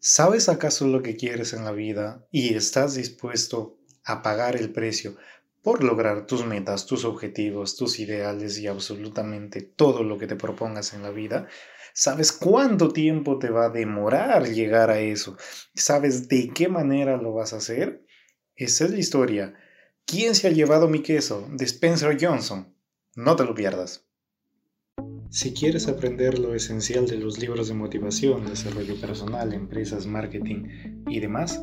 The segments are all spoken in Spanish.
¿Sabes acaso lo que quieres en la vida y estás dispuesto a pagar el precio por lograr tus metas, tus objetivos, tus ideales y absolutamente todo lo que te propongas en la vida? ¿Sabes cuánto tiempo te va a demorar llegar a eso? ¿Sabes de qué manera lo vas a hacer? Esa es la historia. ¿Quién se ha llevado mi queso? De Spencer Johnson. No te lo pierdas. Si quieres aprender lo esencial de los libros de motivación, desarrollo personal, empresas, marketing y demás,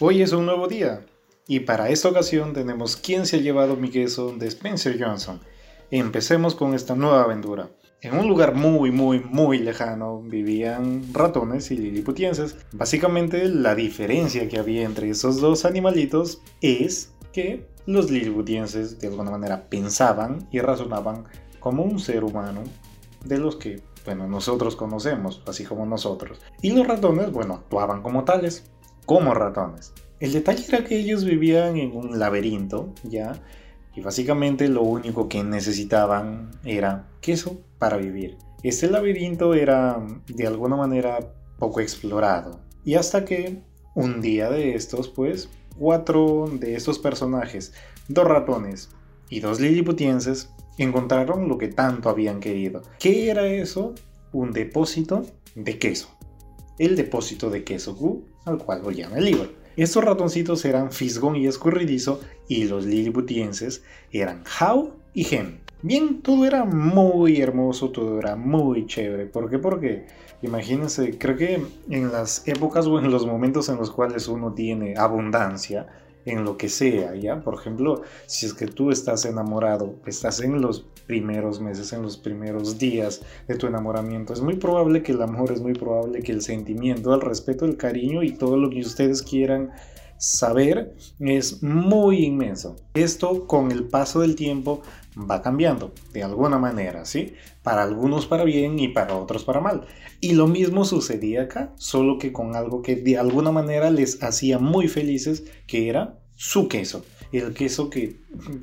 Hoy es un nuevo día. Y para esta ocasión tenemos quién se ha llevado mi queso de Spencer Johnson. Empecemos con esta nueva aventura. En un lugar muy, muy, muy lejano vivían ratones y liliputienses. Básicamente la diferencia que había entre esos dos animalitos es que los liliputienses de alguna manera pensaban y razonaban como un ser humano de los que, bueno, nosotros conocemos, así como nosotros. Y los ratones, bueno, actuaban como tales, como ratones. El detalle era que ellos vivían en un laberinto, ¿ya? Y básicamente lo único que necesitaban era queso para vivir. Este laberinto era de alguna manera poco explorado. Y hasta que un día de estos, pues, cuatro de estos personajes, dos ratones y dos liliputienses, encontraron lo que tanto habían querido. ¿Qué era eso? Un depósito de queso. El depósito de queso Q, al cual lo llama el libro. Estos ratoncitos eran Fisgón y Escurridizo y los liliputienses eran How y Hem. Bien, todo era muy hermoso, todo era muy chévere. ¿Por qué? Porque, imagínense, creo que en las épocas o en los momentos en los cuales uno tiene abundancia, en lo que sea, ¿ya? Por ejemplo, si es que tú estás enamorado, estás en los primeros meses, en los primeros días de tu enamoramiento, es muy probable que el amor, es muy probable que el sentimiento, el respeto, el cariño y todo lo que ustedes quieran saber es muy inmenso. Esto con el paso del tiempo va cambiando de alguna manera, ¿sí? Para algunos para bien y para otros para mal. Y lo mismo sucedía acá, solo que con algo que de alguna manera les hacía muy felices, que era su queso. El queso que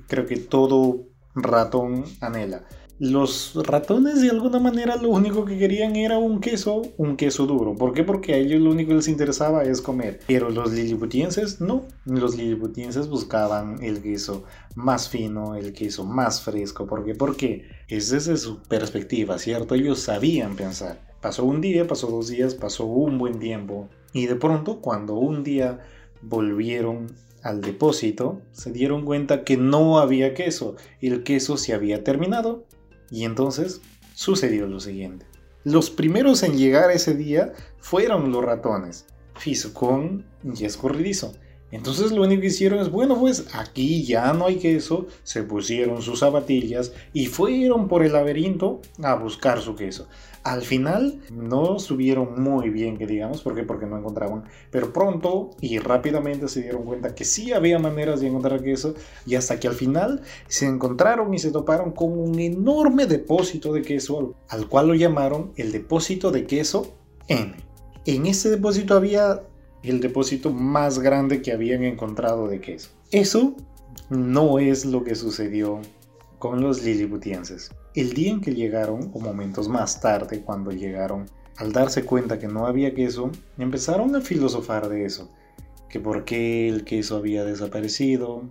creo que todo ratón anhela. Los ratones de alguna manera lo único que querían era un queso, un queso duro. ¿Por qué? Porque a ellos lo único que les interesaba es comer. Pero los liliputienses no. Los liliputienses buscaban el queso más fino, el queso más fresco. ¿Por qué? Porque es desde su perspectiva, ¿cierto? Ellos sabían pensar. Pasó un día, pasó dos días, pasó un buen tiempo. Y de pronto, cuando un día volvieron al depósito, se dieron cuenta que no había queso. El queso se había terminado y entonces sucedió lo siguiente. Los primeros en llegar ese día fueron los ratones, Fiscón y Escorridizo. Entonces lo único que hicieron es, bueno, pues aquí ya no hay queso, se pusieron sus zapatillas y fueron por el laberinto a buscar su queso. Al final no subieron muy bien, que digamos, ¿por qué? Porque no encontraban, pero pronto y rápidamente se dieron cuenta que sí había maneras de encontrar queso y hasta que al final se encontraron y se toparon con un enorme depósito de queso, al cual lo llamaron el depósito de queso N. En ese depósito había el depósito más grande que habían encontrado de queso. Eso no es lo que sucedió con los liliputienses. El día en que llegaron, o momentos más tarde cuando llegaron, al darse cuenta que no había queso, empezaron a filosofar de eso, que por qué el queso había desaparecido,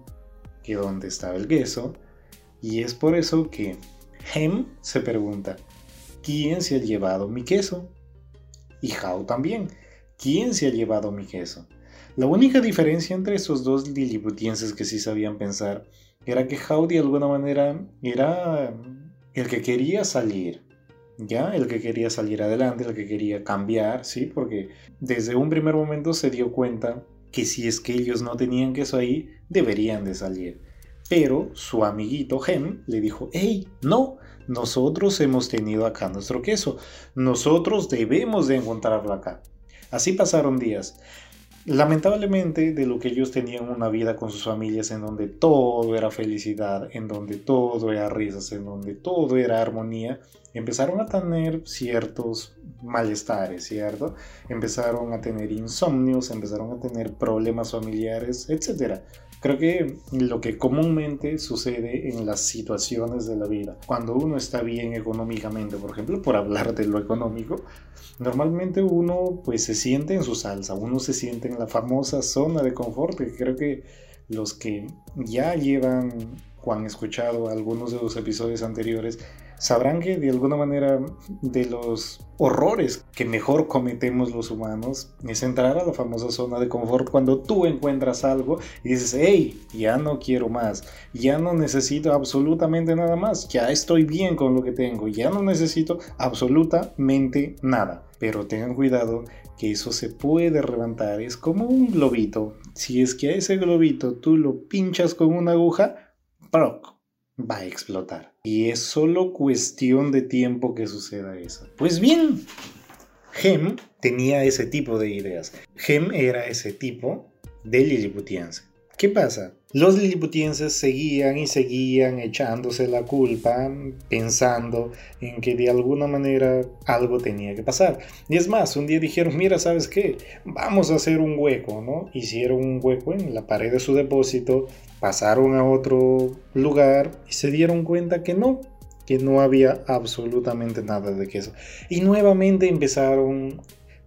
que dónde estaba el queso, y es por eso que Hem se pregunta, ¿quién se ha llevado mi queso? Y Hao también, ¿Quién se ha llevado mi queso? La única diferencia entre esos dos liliputienses que sí sabían pensar era que How de alguna manera era el que quería salir, ¿ya? El que quería salir adelante, el que quería cambiar, ¿sí? Porque desde un primer momento se dio cuenta que si es que ellos no tenían queso ahí, deberían de salir. Pero su amiguito Hem le dijo, hey, no, nosotros hemos tenido acá nuestro queso, nosotros debemos de encontrarlo acá. Así pasaron días. Lamentablemente, de lo que ellos tenían una vida con sus familias en donde todo era felicidad, en donde todo era risas, en donde todo era armonía, empezaron a tener ciertos malestares, ¿cierto? Empezaron a tener insomnios, empezaron a tener problemas familiares, etc. Creo que lo que comúnmente sucede en las situaciones de la vida, cuando uno está bien económicamente, por ejemplo, por hablar de lo económico, normalmente uno pues se siente en su salsa, uno se siente en la famosa zona de confort, que creo que los que ya llevan o han escuchado algunos de los episodios anteriores sabrán que de alguna manera de los horrores que mejor cometemos los humanos es entrar a la famosa zona de confort cuando tú encuentras algo y dices, hey, ya no quiero más, ya no necesito absolutamente nada más, ya estoy bien con lo que tengo, ya no necesito absolutamente nada. Pero tengan cuidado que eso se puede levantar, es como un globito. Si es que a ese globito tú lo pinchas con una aguja, ¡proc! Va a explotar. Y es solo cuestión de tiempo que suceda eso. Pues bien, Gem tenía ese tipo de ideas. Gem era ese tipo de liliputiense. ¿Qué pasa? Los liliputienses seguían y seguían echándose la culpa, pensando en que de alguna manera algo tenía que pasar. Y es más, un día dijeron, mira, ¿sabes qué? Vamos a hacer un hueco, ¿no? Hicieron un hueco en la pared de su depósito, pasaron a otro lugar y se dieron cuenta que no, que no había absolutamente nada de queso. Y nuevamente empezaron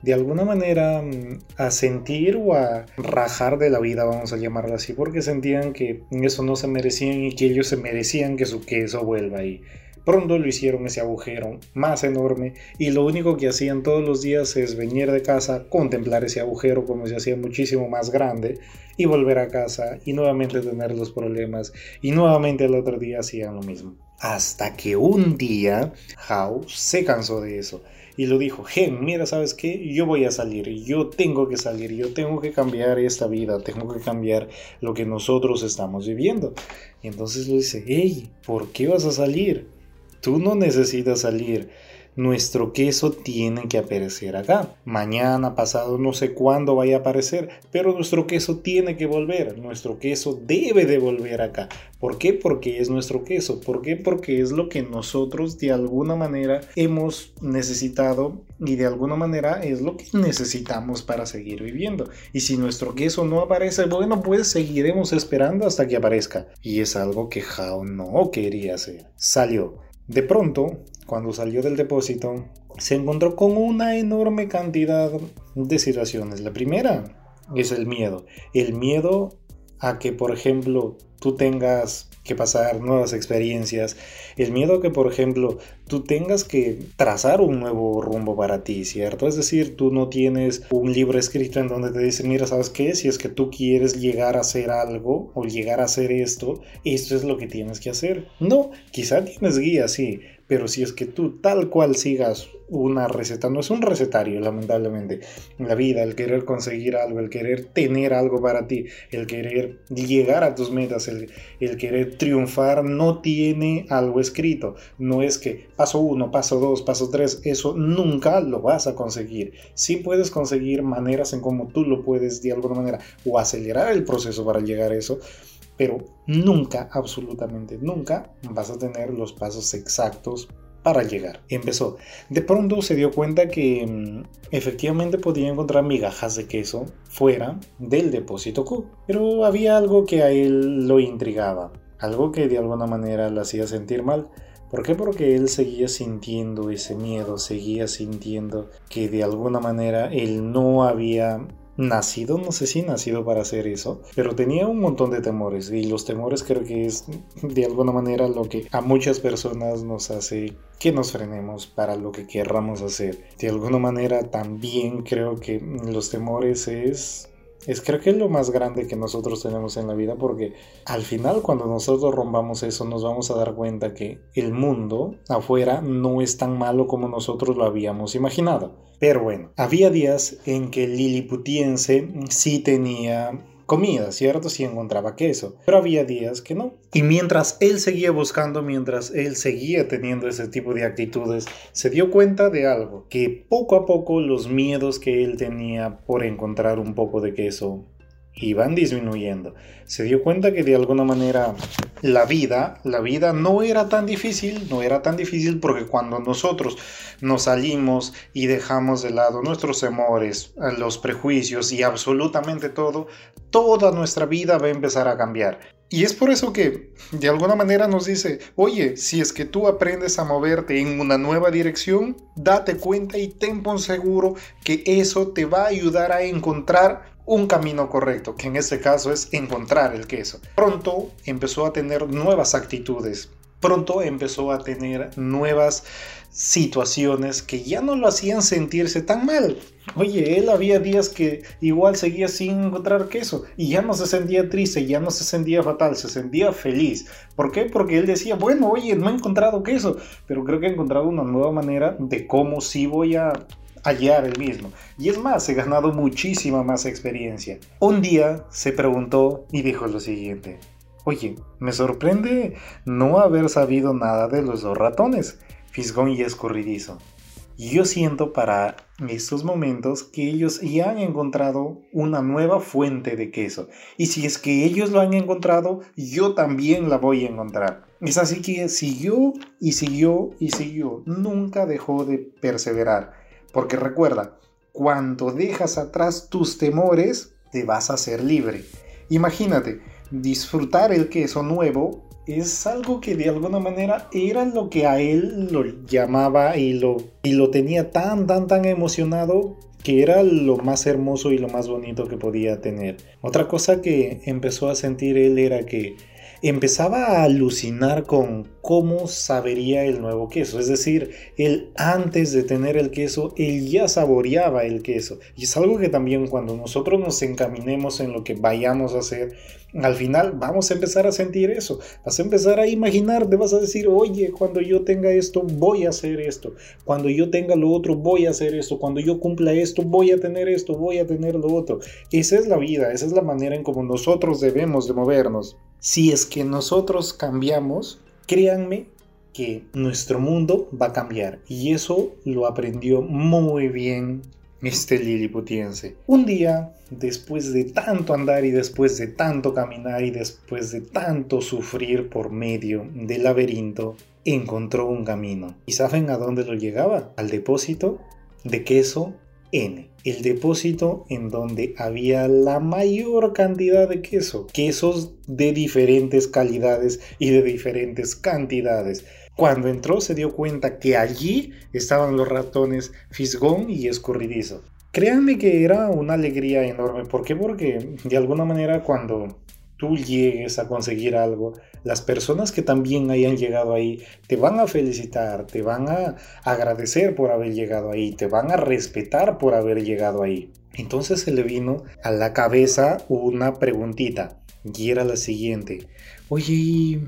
de alguna manera mm, a sentir o a rajar de la vida, vamos a llamarla así, porque sentían que eso no se merecían y que ellos se merecían que su queso vuelva ahí. Pronto lo hicieron ese agujero más enorme y lo único que hacían todos los días es venir de casa, contemplar ese agujero como se hacía muchísimo más grande y volver a casa y nuevamente tener los problemas y nuevamente el otro día hacían lo mismo. Hasta que un día Hao se cansó de eso y lo dijo, Gen, mira, ¿sabes qué? Yo voy a salir, yo tengo que salir, yo tengo que cambiar esta vida, tengo que cambiar lo que nosotros estamos viviendo. Y entonces le dice, hey, ¿por qué vas a salir? Tú no necesitas salir nuestro queso tiene que aparecer acá. Mañana, pasado, no sé cuándo vaya a aparecer, pero nuestro queso tiene que volver. Nuestro queso debe de volver acá. ¿Por qué? Porque es nuestro queso. ¿Por qué? Porque es lo que nosotros de alguna manera hemos necesitado y de alguna manera es lo que necesitamos para seguir viviendo. Y si nuestro queso no aparece, bueno, pues seguiremos esperando hasta que aparezca. Y es algo que Hao no quería hacer. Salió. De pronto, cuando salió del depósito, se encontró con una enorme cantidad de situaciones. La primera es el miedo. El miedo a que, por ejemplo, tú tengas que pasar nuevas experiencias, el miedo a que, por ejemplo, tú tengas que trazar un nuevo rumbo para ti, ¿cierto? Es decir, tú no tienes un libro escrito en donde te dice, mira, ¿sabes qué? Si es que tú quieres llegar a hacer algo o llegar a hacer esto, esto es lo que tienes que hacer. No, quizá tienes guía, sí, pero si es que tú tal cual sigas una receta, no es un recetario, lamentablemente. La vida, el querer conseguir algo, el querer tener algo para ti, el querer llegar a tus metas, el, el querer triunfar, no tiene algo escrito. No es que paso uno, paso dos, paso tres, eso nunca lo vas a conseguir. Sí puedes conseguir maneras en cómo tú lo puedes de alguna manera o acelerar el proceso para llegar a eso pero nunca, absolutamente nunca vas a tener los pasos exactos para llegar. Empezó. De pronto se dio cuenta que mm, efectivamente podía encontrar migajas de queso fuera del depósito Q, pero había algo que a él lo intrigaba, algo que de alguna manera le hacía sentir mal. ¿Por qué? Porque él seguía sintiendo ese miedo, seguía sintiendo que de alguna manera él no había nacido, no sé si nacido para hacer eso, pero tenía un montón de temores y los temores creo que es de alguna manera lo que a muchas personas nos hace que nos frenemos para lo que querramos hacer. De alguna manera también creo que los temores es es creo que es lo más grande que nosotros tenemos en la vida porque al final cuando nosotros rompamos eso nos vamos a dar cuenta que el mundo afuera no es tan malo como nosotros lo habíamos imaginado. Pero bueno, había días en que el liliputiense sí tenía comida, ¿cierto? Si encontraba queso, pero había días que no. Y mientras él seguía buscando, mientras él seguía teniendo ese tipo de actitudes, se dio cuenta de algo, que poco a poco los miedos que él tenía por encontrar un poco de queso y disminuyendo. Se dio cuenta que de alguna manera la vida, la vida no era tan difícil, no era tan difícil porque cuando nosotros nos salimos y dejamos de lado nuestros temores, los prejuicios y absolutamente todo, toda nuestra vida va a empezar a cambiar. Y es por eso que de alguna manera nos dice, oye, si es que tú aprendes a moverte en una nueva dirección, date cuenta y ten por seguro que eso te va a ayudar a encontrar un camino correcto, que en este caso es encontrar el queso. Pronto empezó a tener nuevas actitudes, pronto empezó a tener nuevas situaciones que ya no lo hacían sentirse tan mal. Oye, él había días que igual seguía sin encontrar queso y ya no se sentía triste, ya no se sentía fatal, se sentía feliz. ¿Por qué? Porque él decía, bueno, oye, no he encontrado queso, pero creo que he encontrado una nueva manera de cómo sí voy a hallar el mismo. Y es más, he ganado muchísima más experiencia. Un día se preguntó y dijo lo siguiente. Oye, me sorprende no haber sabido nada de los dos ratones, Fisgón y Escurridizo. Yo siento para estos momentos que ellos ya han encontrado una nueva fuente de queso. Y si es que ellos lo han encontrado, yo también la voy a encontrar. Es así que siguió y siguió y siguió. Nunca dejó de perseverar. Porque recuerda, cuando dejas atrás tus temores, te vas a ser libre. Imagínate, disfrutar el queso nuevo es algo que de alguna manera era lo que a él lo llamaba y lo, y lo tenía tan, tan, tan emocionado que era lo más hermoso y lo más bonito que podía tener. Otra cosa que empezó a sentir él era que empezaba a alucinar con cómo sabería el nuevo queso. Es decir, él antes de tener el queso, él ya saboreaba el queso. Y es algo que también cuando nosotros nos encaminemos en lo que vayamos a hacer, al final vamos a empezar a sentir eso. Vas a empezar a imaginar, te vas a decir, oye, cuando yo tenga esto, voy a hacer esto. Cuando yo tenga lo otro, voy a hacer esto. Cuando yo cumpla esto, voy a tener esto, voy a tener lo otro. Esa es la vida, esa es la manera en como nosotros debemos de movernos. Si es que nosotros cambiamos, créanme que nuestro mundo va a cambiar. Y eso lo aprendió muy bien este liliputiense. Un día, después de tanto andar y después de tanto caminar y después de tanto sufrir por medio del laberinto, encontró un camino. ¿Y saben a dónde lo llegaba? Al depósito de queso N, el depósito en donde había la mayor cantidad de queso, quesos de diferentes calidades y de diferentes cantidades. Cuando entró se dio cuenta que allí estaban los ratones Fisgón y Escurridizo. Créanme que era una alegría enorme. ¿Por qué? Porque de alguna manera cuando tú llegues a conseguir algo, las personas que también hayan llegado ahí te van a felicitar, te van a agradecer por haber llegado ahí, te van a respetar por haber llegado ahí. Entonces se le vino a la cabeza una preguntita y era la siguiente. Oye,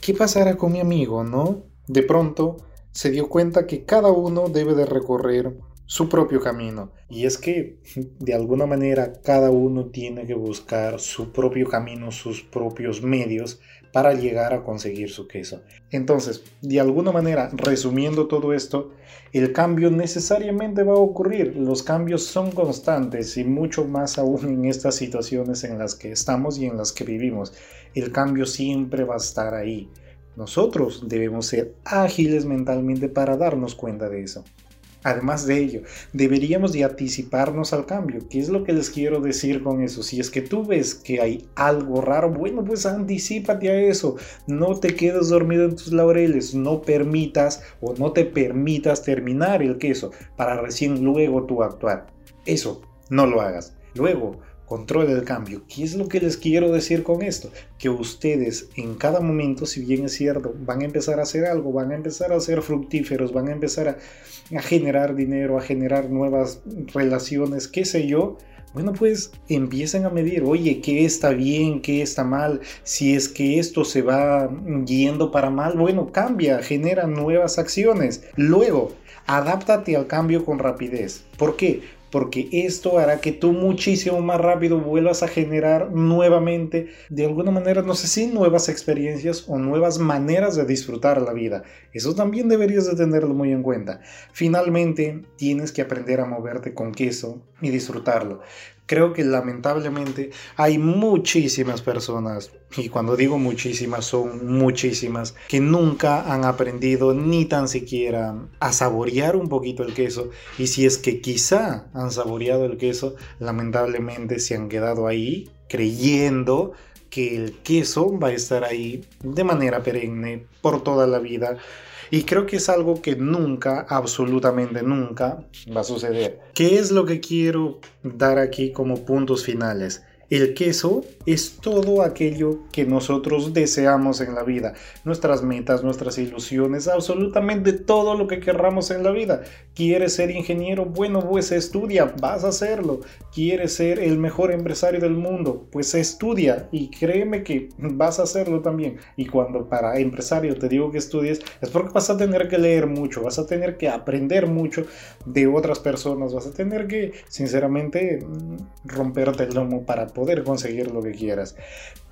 ¿qué pasará con mi amigo, no? De pronto se dio cuenta que cada uno debe de recorrer su propio camino. Y es que de alguna manera cada uno tiene que buscar su propio camino, sus propios medios para llegar a conseguir su queso. Entonces, de alguna manera, resumiendo todo esto, el cambio necesariamente va a ocurrir. Los cambios son constantes y mucho más aún en estas situaciones en las que estamos y en las que vivimos. El cambio siempre va a estar ahí. Nosotros debemos ser ágiles mentalmente para darnos cuenta de eso. Además de ello, deberíamos de anticiparnos al cambio. ¿Qué es lo que les quiero decir con eso? Si es que tú ves que hay algo raro, bueno, pues anticipate a eso. No te quedes dormido en tus laureles. No permitas o no te permitas terminar el queso para recién luego tú actuar. Eso, no lo hagas. Luego, control el cambio. ¿Qué es lo que les quiero decir con esto? Que ustedes en cada momento, si bien es cierto, van a empezar a hacer algo, van a empezar a ser fructíferos, van a empezar a, generar dinero, a generar nuevas relaciones, qué sé yo. Bueno, pues empiecen a medir, oye, ¿qué está bien? ¿Qué está mal? Si es que esto se va yendo para mal, bueno, cambia, genera nuevas acciones. Luego, adáptate al cambio con rapidez. ¿Por qué? Porque esto hará que tú muchísimo más rápido vuelvas a generar nuevamente, de alguna manera, no sé si nuevas experiencias o nuevas maneras de disfrutar la vida. Eso también deberías de tenerlo muy en cuenta. Finalmente, tienes que aprender a moverte con queso y disfrutarlo creo que lamentablemente hay muchísimas personas, y cuando digo muchísimas son muchísimas, que nunca han aprendido ni tan siquiera a saborear un poquito el queso. Y si es que quizá han saboreado el queso, lamentablemente se han quedado ahí creyendo que el queso va a estar ahí de manera perenne por toda la vida y creo que es algo que nunca, absolutamente nunca, va a suceder. ¿Qué es lo que quiero dar aquí como puntos finales? El queso es todo aquello que nosotros deseamos en la vida, nuestras metas, nuestras ilusiones, absolutamente todo lo que querramos en la vida. ¿Quieres ser ingeniero? Bueno, pues estudia, vas a hacerlo. ¿Quieres ser el mejor empresario del mundo? Pues estudia y créeme que vas a hacerlo también. Y cuando para empresario te digo que estudies, es porque vas a tener que leer mucho, vas a tener que aprender mucho de otras personas, vas a tener que, sinceramente, romperte el lomo para poder poder conseguir lo que quieras.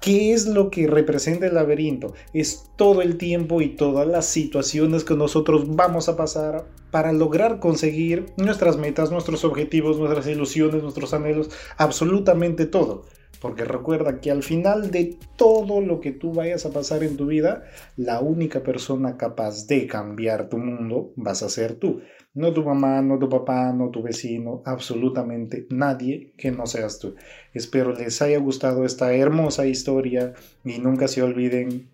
¿Qué es lo que representa el laberinto? Es todo el tiempo y todas las situaciones que nosotros vamos a pasar para lograr conseguir nuestras metas, nuestros objetivos, nuestras ilusiones, nuestros anhelos, absolutamente todo. Porque recuerda que al final de todo lo que tú vayas a pasar en tu vida, la única persona capaz de cambiar tu mundo vas a ser tú. No tu mamá, no tu papá, no tu vecino, absolutamente nadie que no seas tú. Espero les haya gustado esta hermosa historia y nunca se olviden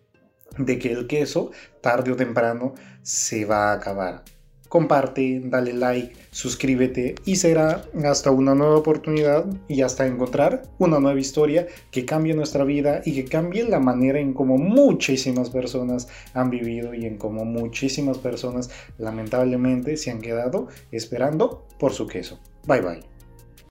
de que el queso, tarde o temprano, se va a acabar comparte, dale like, suscríbete y será hasta una nueva oportunidad y hasta encontrar una nueva historia que cambie nuestra vida y que cambie la manera en cómo muchísimas personas han vivido y en cómo muchísimas personas lamentablemente se han quedado esperando por su queso. Bye bye.